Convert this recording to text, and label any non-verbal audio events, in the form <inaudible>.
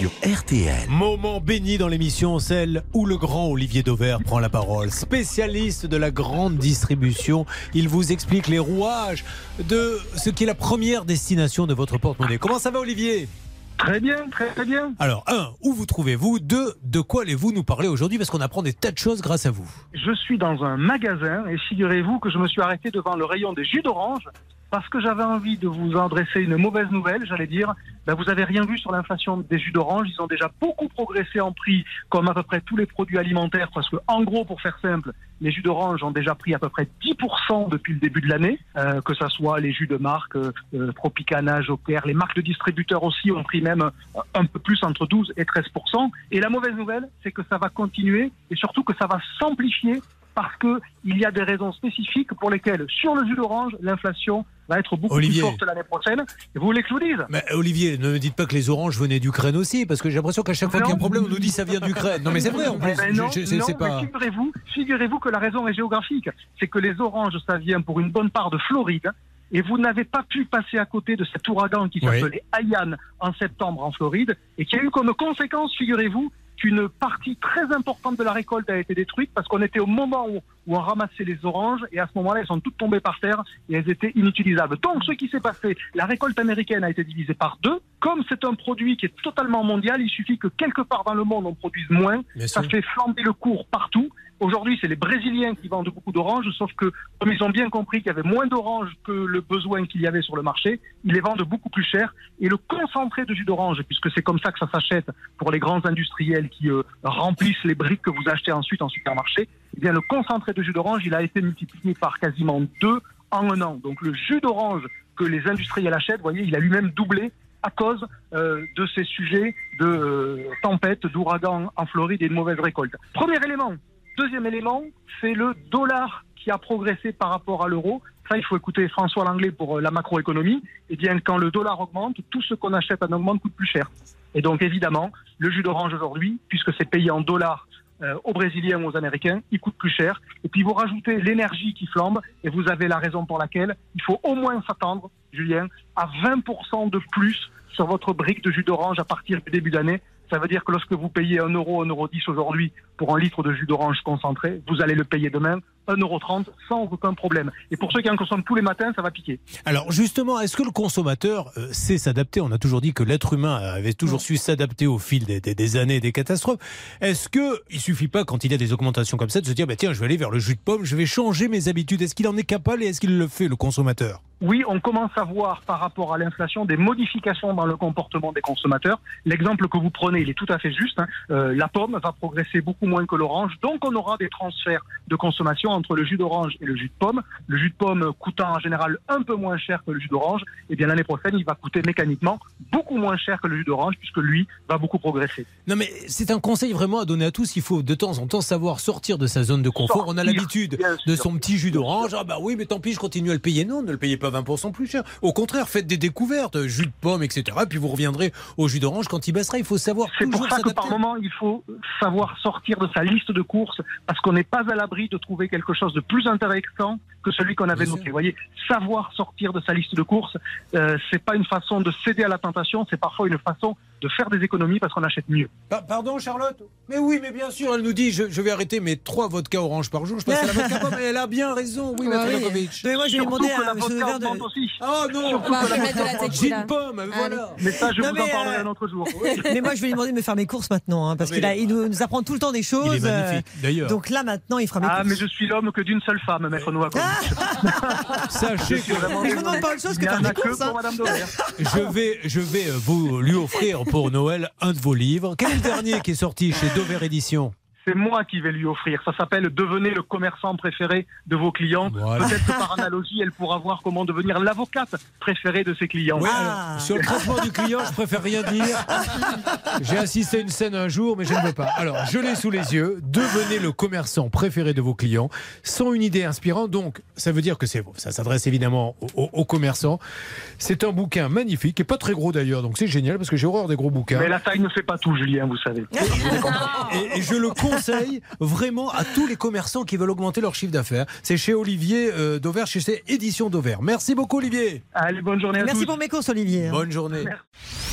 sur RTL. Moment béni dans l'émission, celle où le grand Olivier Dauvert prend la parole. Spécialiste de la grande distribution, il vous explique les rouages de ce qui est la première destination de votre porte-monnaie. Comment ça va Olivier? Très bien, très, très bien. Alors, un, où vous trouvez-vous? Deux, de quoi allez-vous nous parler aujourd'hui? Parce qu'on apprend des tas de choses grâce à vous. Je suis dans un magasin et figurez-vous que je me suis arrêté devant le rayon des jus d'orange parce que j'avais envie de vous adresser une mauvaise nouvelle, j'allais dire. Ben, vous avez rien vu sur l'inflation des jus d'orange. Ils ont déjà beaucoup progressé en prix, comme à peu près tous les produits alimentaires, parce que, en gros, pour faire simple, les jus d'orange ont déjà pris à peu près 10% depuis le début de l'année, euh, que ce soit les jus de marque, euh, euh, Tropicana, Joker, les marques de distributeurs aussi ont pris même euh, un peu plus, entre 12 et 13%. Et la mauvaise nouvelle, c'est que ça va continuer et surtout que ça va s'amplifier parce que il y a des raisons spécifiques pour lesquelles, sur le jus d'orange, l'inflation va être beaucoup Olivier. plus forte l'année prochaine. Et vous voulez que je vous dise Mais Olivier, ne me dites pas que les oranges venaient d'Ukraine aussi, parce que j'ai l'impression qu'à chaque fois qu'il y a un problème, on nous dit ça vient d'Ukraine. Non mais c'est vrai en plus. Eh ben non, pas. figurez-vous, que la raison est géographique. C'est que les oranges, ça vient pour une bonne part de Floride. Et vous n'avez pas pu passer à côté de cet ouragan qui s'appelait Haiyan en septembre en Floride et qui a eu comme conséquence, figurez-vous, qu'une partie très importante de la récolte a été détruite parce qu'on était au moment où, où on ramassait les oranges et à ce moment-là, elles sont toutes tombées par terre et elles étaient inutilisables. Donc, ce qui s'est passé, la récolte américaine a été divisée par deux. Comme c'est un produit qui est totalement mondial, il suffit que quelque part dans le monde on produise moins Bien ça sûr. fait flamber le cours partout. Aujourd'hui, c'est les Brésiliens qui vendent beaucoup d'oranges, sauf que comme ils ont bien compris qu'il y avait moins d'oranges que le besoin qu'il y avait sur le marché, ils les vendent beaucoup plus cher. Et le concentré de jus d'orange, puisque c'est comme ça que ça s'achète pour les grands industriels qui euh, remplissent les briques que vous achetez ensuite en supermarché, eh bien le concentré de jus d'orange, il a été multiplié par quasiment deux en un an. Donc le jus d'orange que les industriels achètent, vous voyez, il a lui-même doublé à cause euh, de ces sujets de euh, tempêtes, d'ouragans en Floride et de mauvaises récoltes. Premier élément. Deuxième élément, c'est le dollar qui a progressé par rapport à l'euro. Ça, il faut écouter François Langlais pour euh, la macroéconomie. Eh bien, quand le dollar augmente, tout ce qu'on achète en augmente coûte plus cher. Et donc, évidemment, le jus d'orange aujourd'hui, puisque c'est payé en dollars euh, aux Brésiliens ou aux Américains, il coûte plus cher. Et puis, vous rajoutez l'énergie qui flambe, et vous avez la raison pour laquelle il faut au moins s'attendre, Julien, à 20% de plus sur votre brique de jus d'orange à partir du début d'année. Ça veut dire que lorsque vous payez 1 euro, 1 euro 10 aujourd'hui pour un litre de jus d'orange concentré, vous allez le payer demain 1,30 euro sans aucun problème. Et pour ceux qui en consomment tous les matins, ça va piquer. Alors justement, est-ce que le consommateur euh, sait s'adapter? On a toujours dit que l'être humain avait toujours su s'adapter au fil des, des- des années et des catastrophes. Est-ce que il suffit pas quand il y a des augmentations comme ça de se dire bah tiens, je vais aller vers le jus de pomme, je vais changer mes habitudes. Est-ce qu'il en est capable et est-ce qu'il le fait le consommateur? Oui, on commence à voir par rapport à l'inflation des modifications dans le comportement des consommateurs. L'exemple que vous prenez, il est tout à fait juste. hein. Euh, la pomme va progresser beaucoup moins que l'orange, donc on aura des transferts de consommation entre le jus d'orange et le jus de pomme. Le jus de pomme coûtant en général un peu moins cher que le jus d'orange, et bien l'année prochaine, il va coûter mécaniquement beaucoup moins cher que le jus d'orange, puisque lui va beaucoup progresser. Non mais c'est un conseil vraiment à donner à tous. Il faut de temps en temps savoir sortir de sa zone de confort. On a l'habitude de son petit jus d'orange. Ah bah oui, mais tant pis, je continue à le payer. Non, ne le payez pas 20% plus cher. Au contraire, faites des découvertes, jus de pomme, etc. Puis vous reviendrez au jus d'orange quand il baissera. Il faut savoir C'est pour ça que par moment, il faut savoir sortir de sa liste de courses parce qu'on n'est pas à l'abri de trouver quelque chose de plus intéressant que celui qu'on avait Bien noté. sûr. Vous voyez, savoir sortir de sa liste de courses, euh, c'est pas une façon de céder à la tentation, c'est parfois une façon de faire des économies parce qu'on achète mieux. Pa- Pardon, Charlotte Mais oui, mais bien sûr, elle nous dit je, je vais arrêter mes trois vodka orange par jour. Je passe à la vodka <laughs> pomme. et Elle a bien raison. Oui, Ouais, Maître oui. Mais moi, je vais Surtout demander que la à M. vodka Devers de... augmente aussi. Oh non Surtout Bah, que je la vais mettre de la vodka augmente. Gin tequila. pomme, voilà. Mais ça, je Non, vous mais, en parlerai euh, un autre jour. <laughs> Mais moi, je vais lui demander de me faire mes courses maintenant, hein, parce Ah, mais qu'il il nous, nous apprend tout le temps des Il choses. est magnifique. euh, D'ailleurs, donc là, maintenant, il fera mes Ah, mais courses. je suis l'homme que d'une seule femme, maître Noakovic. <laughs> sachez que Mais je vous demande pas autre chose Il que faire courses. hein. vais, je vais euh, vous lui offrir pour Noël un de vos livres. Quel est le dernier qui est sorti chez Dover Édition C'est moi qui vais lui offrir. Ça s'appelle Devenez le commerçant préféré de vos clients. Voilà. Peut-être que par <laughs> analogie, elle pourra voir comment devenir l'avocate préférée de ses clients. Oui, Ah. alors, sur le traitement du client, je préfère rien dire. J'ai assisté à une scène un jour, mais je ne veux pas. Alors, je l'ai sous les yeux. Devenez le commerçant préféré de vos clients, sans une idée inspirante. Donc, ça veut dire que c'est ça s'adresse évidemment aux, aux- aux commerçants. C'est un bouquin magnifique, et pas très gros d'ailleurs, donc c'est génial parce que j'ai horreur des gros bouquins. Mais la taille ne fait pas tout, Julien, vous savez. <laughs> Et, et je le conseille vraiment à tous les commerçants qui veulent augmenter leur chiffre d'affaires. C'est chez Olivier euh, Dauvert, chez ses éditions Dauvert. Merci beaucoup, Olivier. Allez, bonne journée à tous. Merci pour mes courses, Olivier. Bonne journée. Merci.